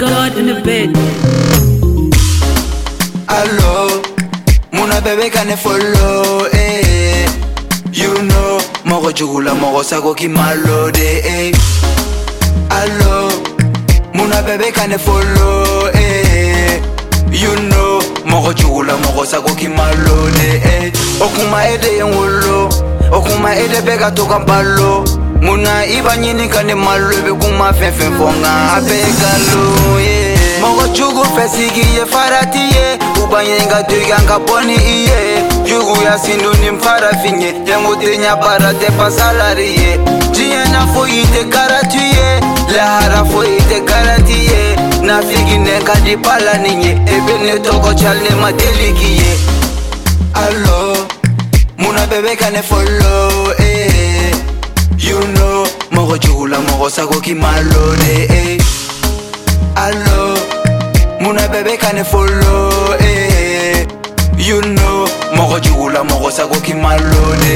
God in the bed. Hello, Muna baby can I follow? Eh, you know, moro jugula moro sago ki malode. Eh, hello, Muna baby can I follow? Eh, you know, moro jugula moro sago ki malode. Eh, okuma ede yengolo, okuma ede bega toka mbalo. muna i va nyinika ni malwevi ku ma fefe vonga apeka loye moko cugu fesikiye faratiye ubanyenga dwikanga boni iye cugu ya sindu ni mfarafinye yengutinya barate pasalariye jiyena fo yite karatiye lahara fo yite karatiye nafikineka dipalaninye ebene toko chalne matelikiye alo muna bebekane folo eh. You know, mogo txugula, mogo zago ki malone eh. Alo, muna bebe eh. You know, mogo txugula, mogo zago ki malone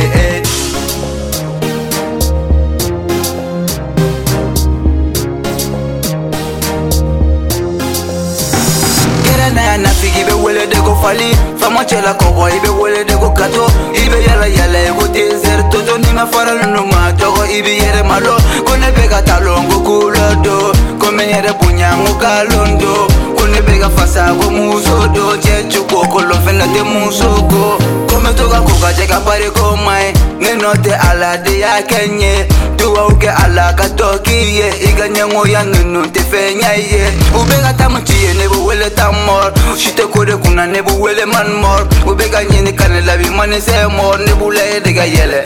Gera eh. nahi han afiki, begu helo edo gofali Famatxela koboa, ibegu helo Ibe jala jala, ego tizerto Nina fara, luna mato i b'i yɛrɛ ma dɔ ko ne bɛ ka talon ko kulɔ do ko mɛ n yɛrɛ bonya ko kalon do ko ne bɛ ka fasa ko muso do cɛ cogo kolon fɛnɛ tɛ muso ko ko mɛ to ka ko ka jɛ ka bari ko man ɲi ne nɔ tɛ ala de y'a kɛ n ye duwawu kɛ ala ka dɔ k'i ye i ka ɲɛngoya ninnu tɛ fɛn ɲɛ ye u bɛ ka taama ci ye ne bɛ wele tan mɔr si tɛ ko de kunna ne bɛ wele man mɔr u bɛ ka ɲini ka ne labi ma ni sɛ mɔr ne b'u layɛ de ka yɛlɛ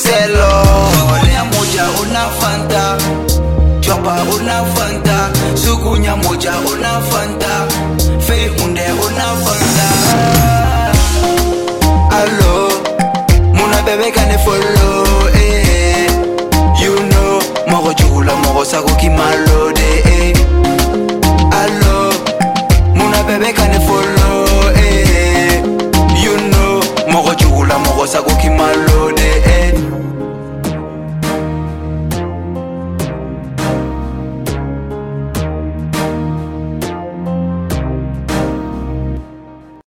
sɛ lɔɔre. moja una fanta chwapa una fanta sukunya moja una fanta fei hunde una fanta alo muna bebekane folo eh. you know mogo jugula mogo sakokimalo